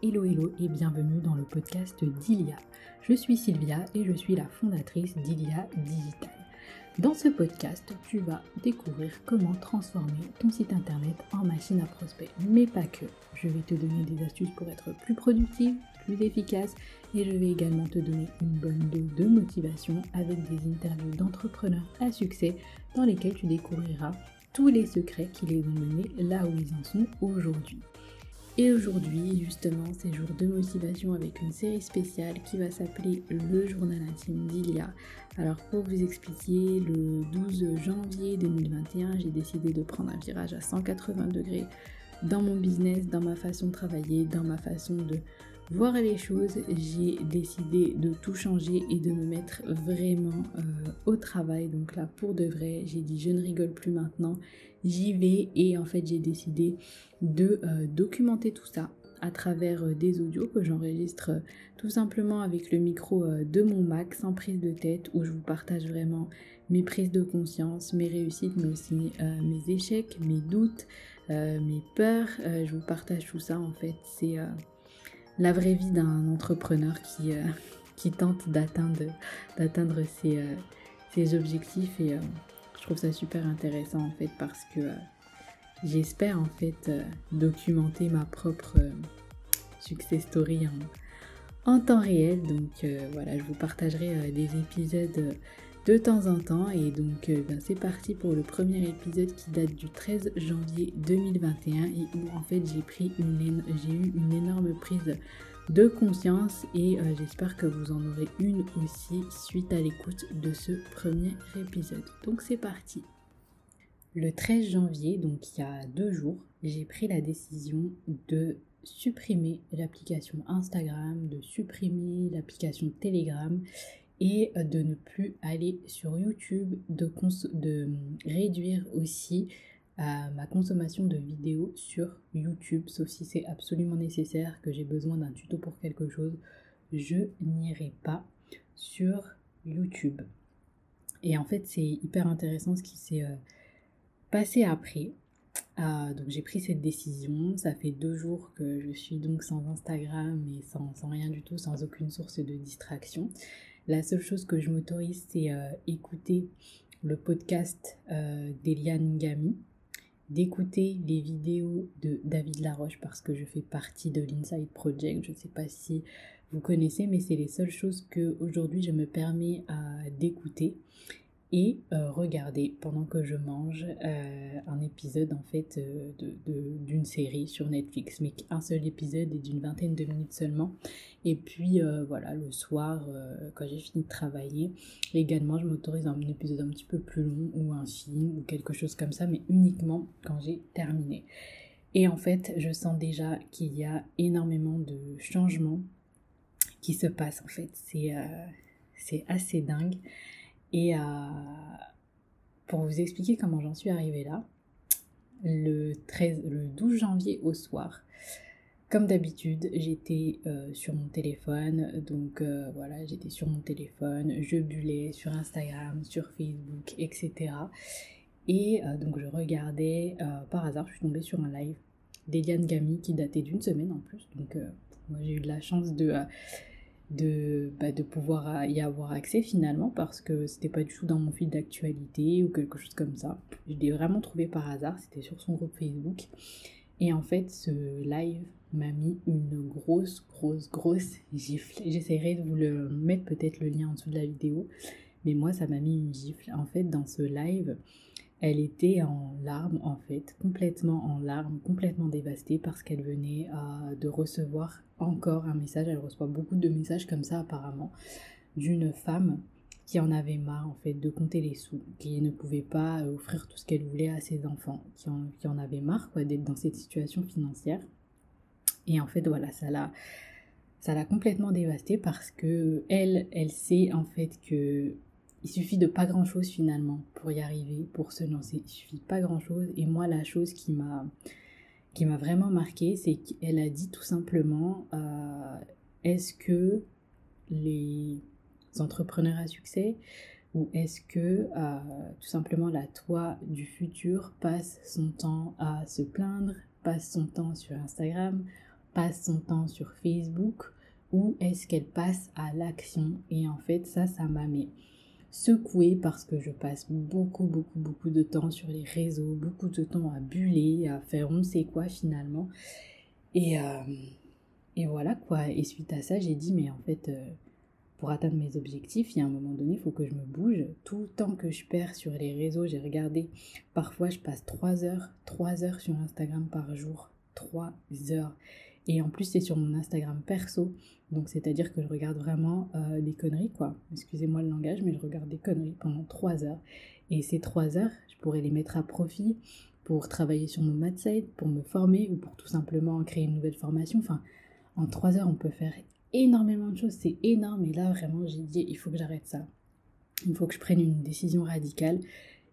Hello hello et bienvenue dans le podcast d'Ilia. Je suis Sylvia et je suis la fondatrice d'Ilia Digital. Dans ce podcast, tu vas découvrir comment transformer ton site internet en machine à prospect, mais pas que. Je vais te donner des astuces pour être plus productive, plus efficace et je vais également te donner une bonne dose de motivation avec des interviews d'entrepreneurs à succès dans lesquels tu découvriras tous les secrets qui les ont menés là où ils en sont aujourd'hui. Et aujourd'hui, justement, c'est jour de motivation avec une série spéciale qui va s'appeler Le journal intime d'Ilia. Alors, pour vous expliquer, le 12 janvier 2021, j'ai décidé de prendre un virage à 180 degrés dans mon business, dans ma façon de travailler, dans ma façon de voir les choses, j'ai décidé de tout changer et de me mettre vraiment euh, au travail. Donc là, pour de vrai, j'ai dit je ne rigole plus maintenant, j'y vais et en fait j'ai décidé de euh, documenter tout ça à travers euh, des audios que j'enregistre tout simplement avec le micro de mon Mac sans prise de tête où je vous partage vraiment mes prises de conscience, mes réussites mais aussi mes échecs, mes doutes, mes peurs. je vous partage tout ça en fait. C'est la vraie vie d'un entrepreneur qui, euh, tente d'atteindre, euh, ses, objectifs. Et euh, je trouve ça super intéressant en fait parce que j'espère en fait documenter ma propre success story en, temps réel. Donc voilà je vous partagerai des épisodes de temps en temps. Et donc euh, ben, c'est parti pour le premier épisode qui date du 13 janvier 2021 et où en fait j'ai pris une j'ai eu une énorme prise de conscience et euh, j'espère que vous en aurez une aussi suite à l'écoute de ce premier épisode. Donc c'est parti. Le 13 janvier, donc il y a deux jours, j'ai pris la décision de supprimer l'application Instagram, de supprimer l'application Telegram et euh, de ne plus aller sur YouTube, de, de réduire aussi euh, ma consommation de vidéos sur YouTube, sauf si c'est absolument nécessaire, que j'ai besoin d'un tuto pour quelque chose, je n'irai pas sur YouTube. Et en fait, c'est hyper intéressant ce qui s'est euh, passé après. donc j'ai pris cette décision, ça fait deux jours que je suis donc sans Instagram et sans rien du tout, sans aucune source de distraction. La seule chose que je m'autorise, c'est euh, écouter le podcast euh, d'Eliane Gami, d'écouter les vidéos de David Laroche parce que je fais partie de l'Inside Project. Je ne sais pas si vous connaissez, mais c'est les seules choses que aujourd'hui je me permets d'écouter et euh, regarder pendant que je mange euh, un épisode en fait euh, d'une série sur Netflix. Mais un seul épisode est d'une vingtaine de minutes seulement. Et puis voilà le soir quand j'ai fini de travailler également je m'autorise un épisode un petit peu plus long ou un film ou quelque chose comme ça mais uniquement quand j'ai terminé. Et en fait je sens déjà qu'il y a énormément de changements qui se passent en fait. C'est assez dingue et euh, pour vous expliquer comment j'en suis arrivée là, le, 13, le 12 janvier au soir, comme d'habitude, j'étais euh, sur mon téléphone, donc euh, voilà, j'étais sur mon téléphone, je bullais sur Instagram, sur Facebook, etc. Et donc je regardais, par hasard, je suis tombée sur un live d'Eliane Gami qui datait d'une semaine en plus. Donc moi j'ai eu de la chance de de, bah, de pouvoir y avoir accès finalement parce que c'était pas du tout dans mon fil d'actualité ou quelque chose comme ça. Je l'ai vraiment trouvé par hasard, c'était sur son groupe Facebook. Et en fait, ce live m'a mis une grosse, grosse, grosse gifle. J'essaierai de vous mettre peut-être le lien en dessous de la vidéo. Mais moi, ça m'a mis une gifle. En fait, dans ce live, elle était en larmes, en fait, complètement en larmes, complètement dévastée parce qu'elle venait euh, de recevoir encore un message. Elle reçoit beaucoup de messages comme ça, apparemment, d'une femme qui en avait marre, en fait, de compter les sous, qui ne pouvait pas euh, offrir tout ce qu'elle voulait à ses enfants, qui en, avait marre, quoi, d'être dans cette situation financière. Et en fait, voilà, ça l'a ça l'a complètement dévastée parce que elle, elle sait en fait que il suffit de pas grand chose finalement pour y arriver, pour se lancer. Il suffit pas grand chose. Et moi, la chose qui m'a qui m'a vraiment marqué, c'est qu'elle a dit tout simplement euh, est-ce que les entrepreneurs à succès ou est-ce que euh, tout simplement la toi du futur passe son temps à se plaindre, passe son temps sur Instagram, passe son temps sur Facebook ou est-ce qu'elle passe à l'action? Et en fait, ça, ça m'a mis secouée parce que je passe beaucoup, beaucoup, beaucoup de temps sur les réseaux, beaucoup de temps à buller, à faire on sait quoi finalement. Et, euh, et voilà quoi. Et suite à ça, j'ai dit, mais en fait, euh, pour atteindre mes objectifs, il y a un moment donné, il faut que je me bouge. Tout le temps que je perds sur les réseaux, j'ai regardé, parfois je passe 3 heures, 3 heures sur Instagram par jour. 3 heures. Et en plus, c'est sur mon Instagram perso. Donc, c'est-à-dire que je regarde vraiment euh, des conneries, quoi. Excusez-moi le langage, mais je regarde des conneries pendant 3 heures. Et ces 3 heures, je pourrais les mettre à profit pour travailler sur mon mindset, pour me former ou pour tout simplement créer une nouvelle formation. Enfin, en 3 heures, on peut faire énormément de choses. C'est énorme. Et là, vraiment, j'ai dit, il faut que j'arrête ça. Il faut que je prenne une décision radicale.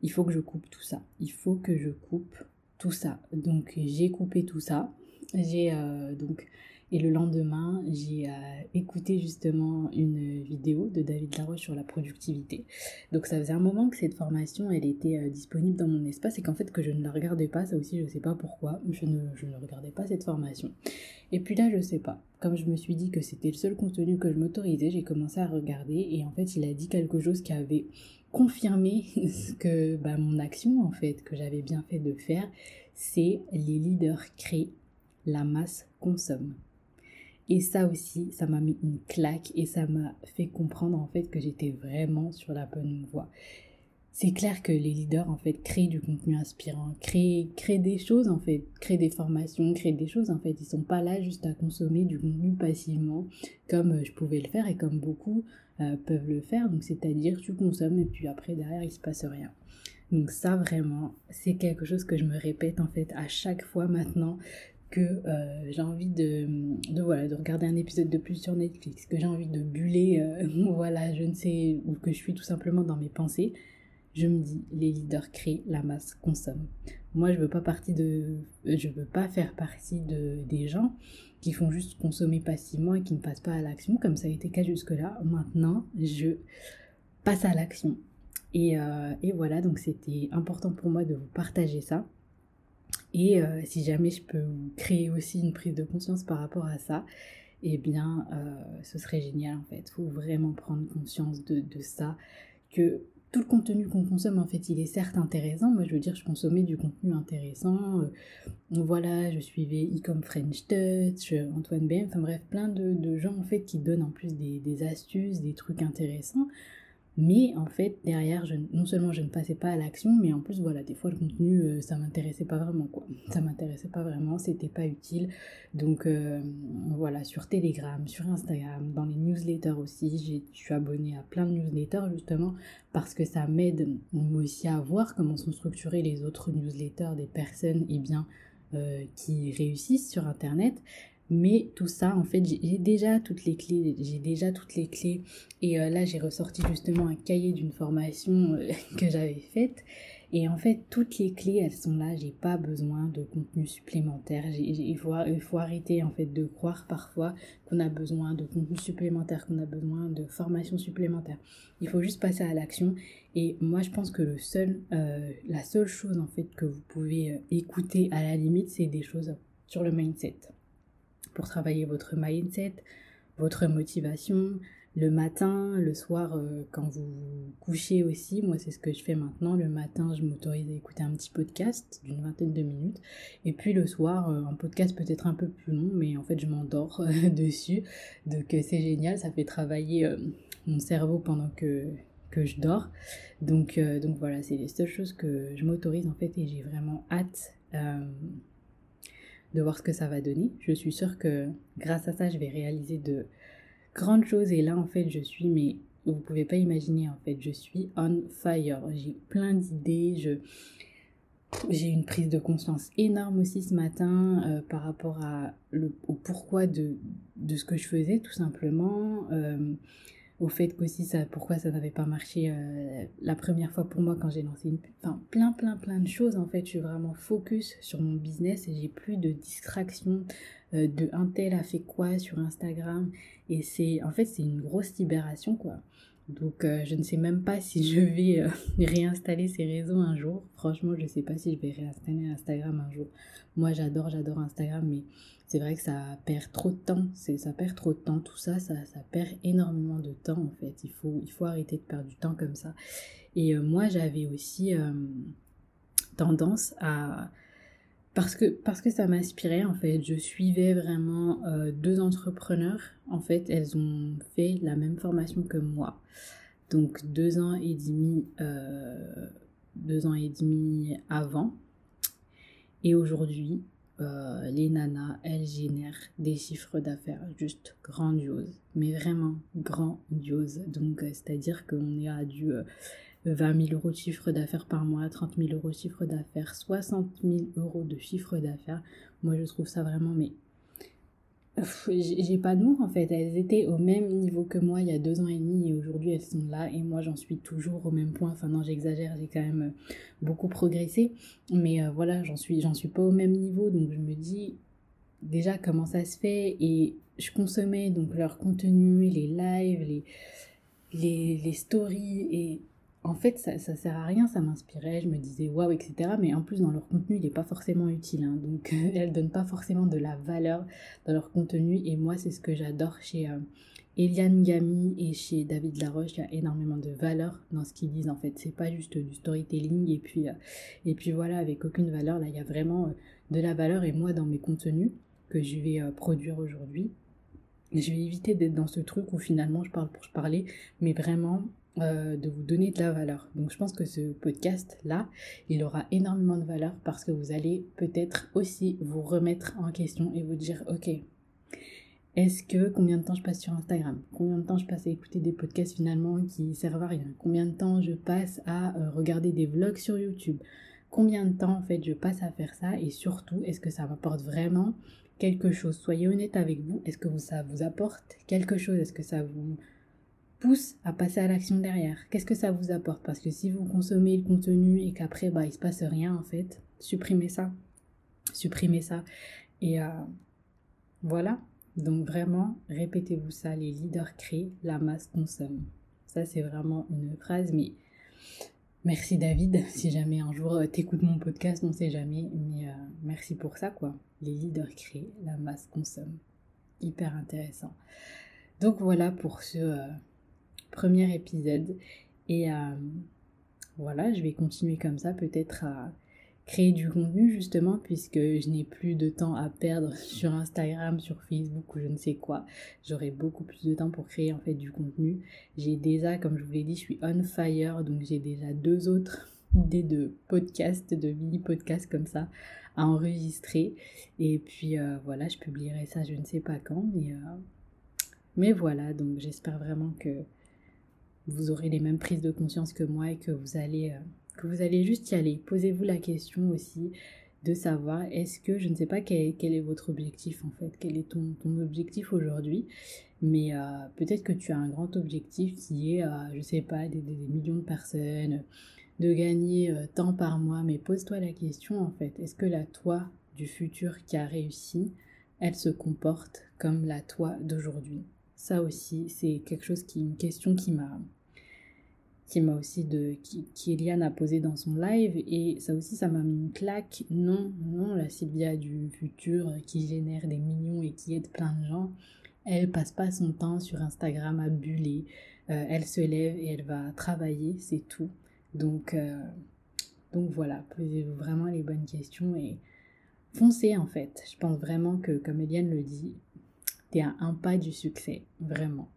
Il faut que je coupe tout ça. Il faut que je coupe tout ça. Donc, j'ai coupé tout ça. J'ai euh, donc et le lendemain, j'ai euh, écouté justement une vidéo de David Laroche sur la productivité. Donc ça faisait un moment que cette formation, elle était euh, disponible dans mon espace et qu'en fait que je ne la regardais pas, ça aussi je ne sais pas pourquoi, je ne, je ne regardais pas cette formation. Et puis là, je sais pas. Comme je me suis dit que c'était le seul contenu que je m'autorisais, j'ai commencé à regarder et en fait il a dit quelque chose qui avait confirmé que bah, mon action en fait, que j'avais bien fait de faire, c'est les leaders créent la masse consomme. Et ça aussi, ça m'a mis une claque et ça m'a fait comprendre en fait que j'étais vraiment sur la bonne voie. C'est clair que les leaders en fait créent du contenu inspirant, créent, créent des choses en fait, créent des formations, créent des choses en fait. Ils sont pas là juste à consommer du contenu passivement comme euh, je pouvais le faire et comme beaucoup euh, peuvent le faire. Donc c'est-à-dire tu consommes et puis après derrière il se passe rien. Donc ça vraiment, c'est quelque chose que je me répète en fait à chaque fois maintenant que euh, j'ai envie de, de, voilà, de regarder un épisode de plus sur Netflix, que j'ai envie de buller, euh, voilà, je ne sais, ou que je suis tout simplement dans mes pensées, je me dis, les leaders créent, la masse consomme. Moi, je veux veux pas faire partie de, des gens qui font juste consommer passivement et qui ne passent pas à l'action, comme ça a été le cas jusque-là. Maintenant, je passe à l'action. Et, euh, et voilà, donc c'était important pour moi de vous partager ça. Et euh, si jamais je peux créer aussi une prise de conscience par rapport à ça, eh bien, euh, ce serait génial en fait. Il faut vraiment prendre conscience de, ça, que tout le contenu qu'on consomme, en fait, il est certes intéressant. Moi, je veux dire, je consommais du contenu intéressant. Euh, voilà, je suivais Ecom French Touch, Antoine BM, enfin bref, plein de, gens, en fait, qui donnent en plus des astuces, des trucs intéressants. Mais en fait, derrière, je, non seulement je ne passais pas à l'action, mais en plus, voilà, des fois le contenu, euh, ça m'intéressait pas vraiment, quoi. Ça m'intéressait pas vraiment, c'était pas utile. Donc euh, voilà, sur Telegram, sur Instagram, dans les newsletters aussi, je suis abonnée à plein de newsletters justement parce que ça m'aide aussi à voir comment sont structurés les autres newsletters des personnes, et eh bien, euh, qui réussissent sur Internet. Mais tout ça, en fait, j'ai déjà toutes les clés, j'ai déjà toutes les clés. Et euh, là, j'ai ressorti justement un cahier d'une formation euh, que j'avais faite. Et en fait, toutes les clés, elles sont là. J'ai pas besoin de contenu supplémentaire. Il faut, arrêter en fait de croire parfois qu'on a besoin de contenu supplémentaire, qu'on a besoin de formation supplémentaire. Il faut juste passer à l'action. Et moi, je pense que euh, la seule chose en fait que vous pouvez écouter à la limite, c'est des choses sur le mindset pour travailler votre mindset, votre motivation, le matin, le soir, euh, quand vous couchez aussi. Moi, c'est ce que je fais maintenant. Le matin, je m'autorise à écouter un petit podcast d'une vingtaine de minutes. Et puis le soir, euh, un podcast peut-être un peu plus long, mais en fait, je m'endors euh, dessus. Donc, c'est génial. Ça fait travailler mon cerveau pendant que, que je dors. Donc, donc voilà, c'est les seules choses que je m'autorise en fait et j'ai vraiment hâte de voir ce que ça va donner. Je suis sûre que grâce à ça, je vais réaliser de grandes choses. Et là, en fait, je suis, mais vous pouvez pas imaginer, en fait, je suis on fire. J'ai plein d'idées. Je j'ai une prise de conscience énorme aussi ce matin euh, par rapport à le, au pourquoi de, de, ce que je faisais, tout simplement. Euh, au fait qu'aussi ça pourquoi ça n'avait pas marché euh, la première fois pour moi quand j'ai lancé une enfin plein plein plein de choses en fait je suis vraiment focus sur mon business et j'ai plus de distractions euh, de un tel a fait quoi sur Instagram et c'est en fait c'est une grosse libération quoi Donc euh, je ne sais même pas si je vais euh, réinstaller ces réseaux un jour. Franchement, je ne sais pas si je vais réinstaller Instagram un jour. Moi, j'adore, j'adore Instagram, mais c'est vrai que ça perd trop de temps. Ça perd trop de temps. Tout ça, ça, ça perd énormément de temps en fait. Il faut, il faut arrêter de perdre du temps comme ça. Et euh, moi, j'avais aussi tendance à parce que, parce que ça m'inspirait en fait. Je suivais vraiment deux entrepreneurs. En fait, elles ont fait la même formation que moi. Donc deux ans et demi, euh, deux ans et demi avant. Et aujourd'hui, euh, les nanas, elles génèrent des chiffres d'affaires juste grandioses, mais vraiment grandioses. Donc, euh, c'est-à-dire qu'on est à du 20 000 euros de chiffre d'affaires par mois, 30 000 euros de chiffre d'affaires, 60 000 euros de chiffre d'affaires. Moi, je trouve ça vraiment mais j'ai pas de mots en fait. Elles étaient au même niveau que moi il y a deux ans et demi et aujourd'hui elles sont là et moi j'en suis toujours au même point. Enfin non j'exagère, j'ai quand même euh, beaucoup progressé, mais euh, voilà j'en suis suis pas au même niveau donc je me dis déjà comment ça se fait? Et je consommais donc leur contenu, les lives, les les, les stories et en fait, ça, sert à rien, ça m'inspirait, je me disais waouh, etc. Mais en plus, dans leur contenu, il n'est pas forcément utile. Hein. donc, elles donnent pas forcément de la valeur dans leur contenu. Et moi, c'est ce que j'adore chez euh, Eliane Gami et chez David Laroche. Il y a énormément de valeur dans ce qu'ils disent. En fait, c'est pas juste du storytelling et puis, euh, et puis voilà, avec aucune valeur. Là, il y a vraiment euh, de la valeur. Et moi, dans mes contenus que je vais produire aujourd'hui, je vais éviter d'être dans ce truc où finalement je parle pour parler, mais vraiment euh, de vous donner de la valeur. Donc je pense que ce podcast-là, il aura énormément de valeur parce que vous allez peut-être aussi vous remettre en question et vous dire, ok, est-ce que combien de temps je passe sur Instagram? Combien de temps je passe à écouter des podcasts finalement qui servent à rien? Combien de temps je passe à euh, regarder des vlogs sur YouTube? Combien de temps en fait je passe à faire ça? Et surtout, est-ce que ça m'apporte vraiment quelque chose? Soyez honnête avec vous. Est-ce que ça vous apporte quelque chose? Est-ce que ça vous pousse à passer à l'action derrière. Qu'est-ce que ça vous apporte? Parce que si vous consommez le contenu et qu'après, bah, il se passe rien, en fait, supprimez ça. Supprimez ça. Et euh, voilà. Donc vraiment, répétez-vous ça. Les leaders créent, la masse consomme. Ça, c'est vraiment une phrase, mais merci David. Si jamais un jour euh, t'écoutes mon podcast, on sait jamais. Mais euh, merci pour ça, quoi. Les leaders créent, la masse consomme. Hyper intéressant. Donc voilà pour ce premier épisode. Et euh, voilà, je vais continuer comme ça, peut-être à créer du contenu justement, puisque je n'ai plus de temps à perdre sur Instagram, sur Facebook ou je ne sais quoi. J'aurai beaucoup plus de temps pour créer en fait du contenu. J'ai déjà, comme je vous l'ai dit, je suis on fire, donc j'ai déjà deux autres idées de podcast, de mini podcast comme ça à enregistrer. Et puis euh, voilà, je publierai ça, je ne sais pas quand, mais, euh, mais voilà, donc j'espère vraiment que vous aurez les mêmes prises de conscience que moi et que vous allez, euh, que vous allez juste y aller. Posez-vous la question aussi de savoir est-ce que, je ne sais pas quel, est votre objectif en fait, quel est ton, ton objectif aujourd'hui, mais euh, peut-être que tu as un grand objectif qui est, euh, je ne sais pas, des, millions de personnes, de gagner tant par mois, mais pose-toi la question en fait, est-ce que la toi du futur qui a réussi, elle se comporte comme la toi d'aujourd'hui? Ça aussi, c'est quelque chose qui, une question qui m'a, qui m'a aussi de, qui, Eliane a posé dans son live et ça aussi, ça m'a mis une claque. Non, non, la Sylvia du futur qui génère des millions et qui aide plein de gens, elle passe pas son temps sur Instagram à buller. Euh, elle se lève et elle va travailler, c'est tout. Donc, euh, donc voilà, posez-vous vraiment les bonnes questions et foncez en fait. Je pense vraiment que, comme Eliane le dit, à un pas du succès, vraiment.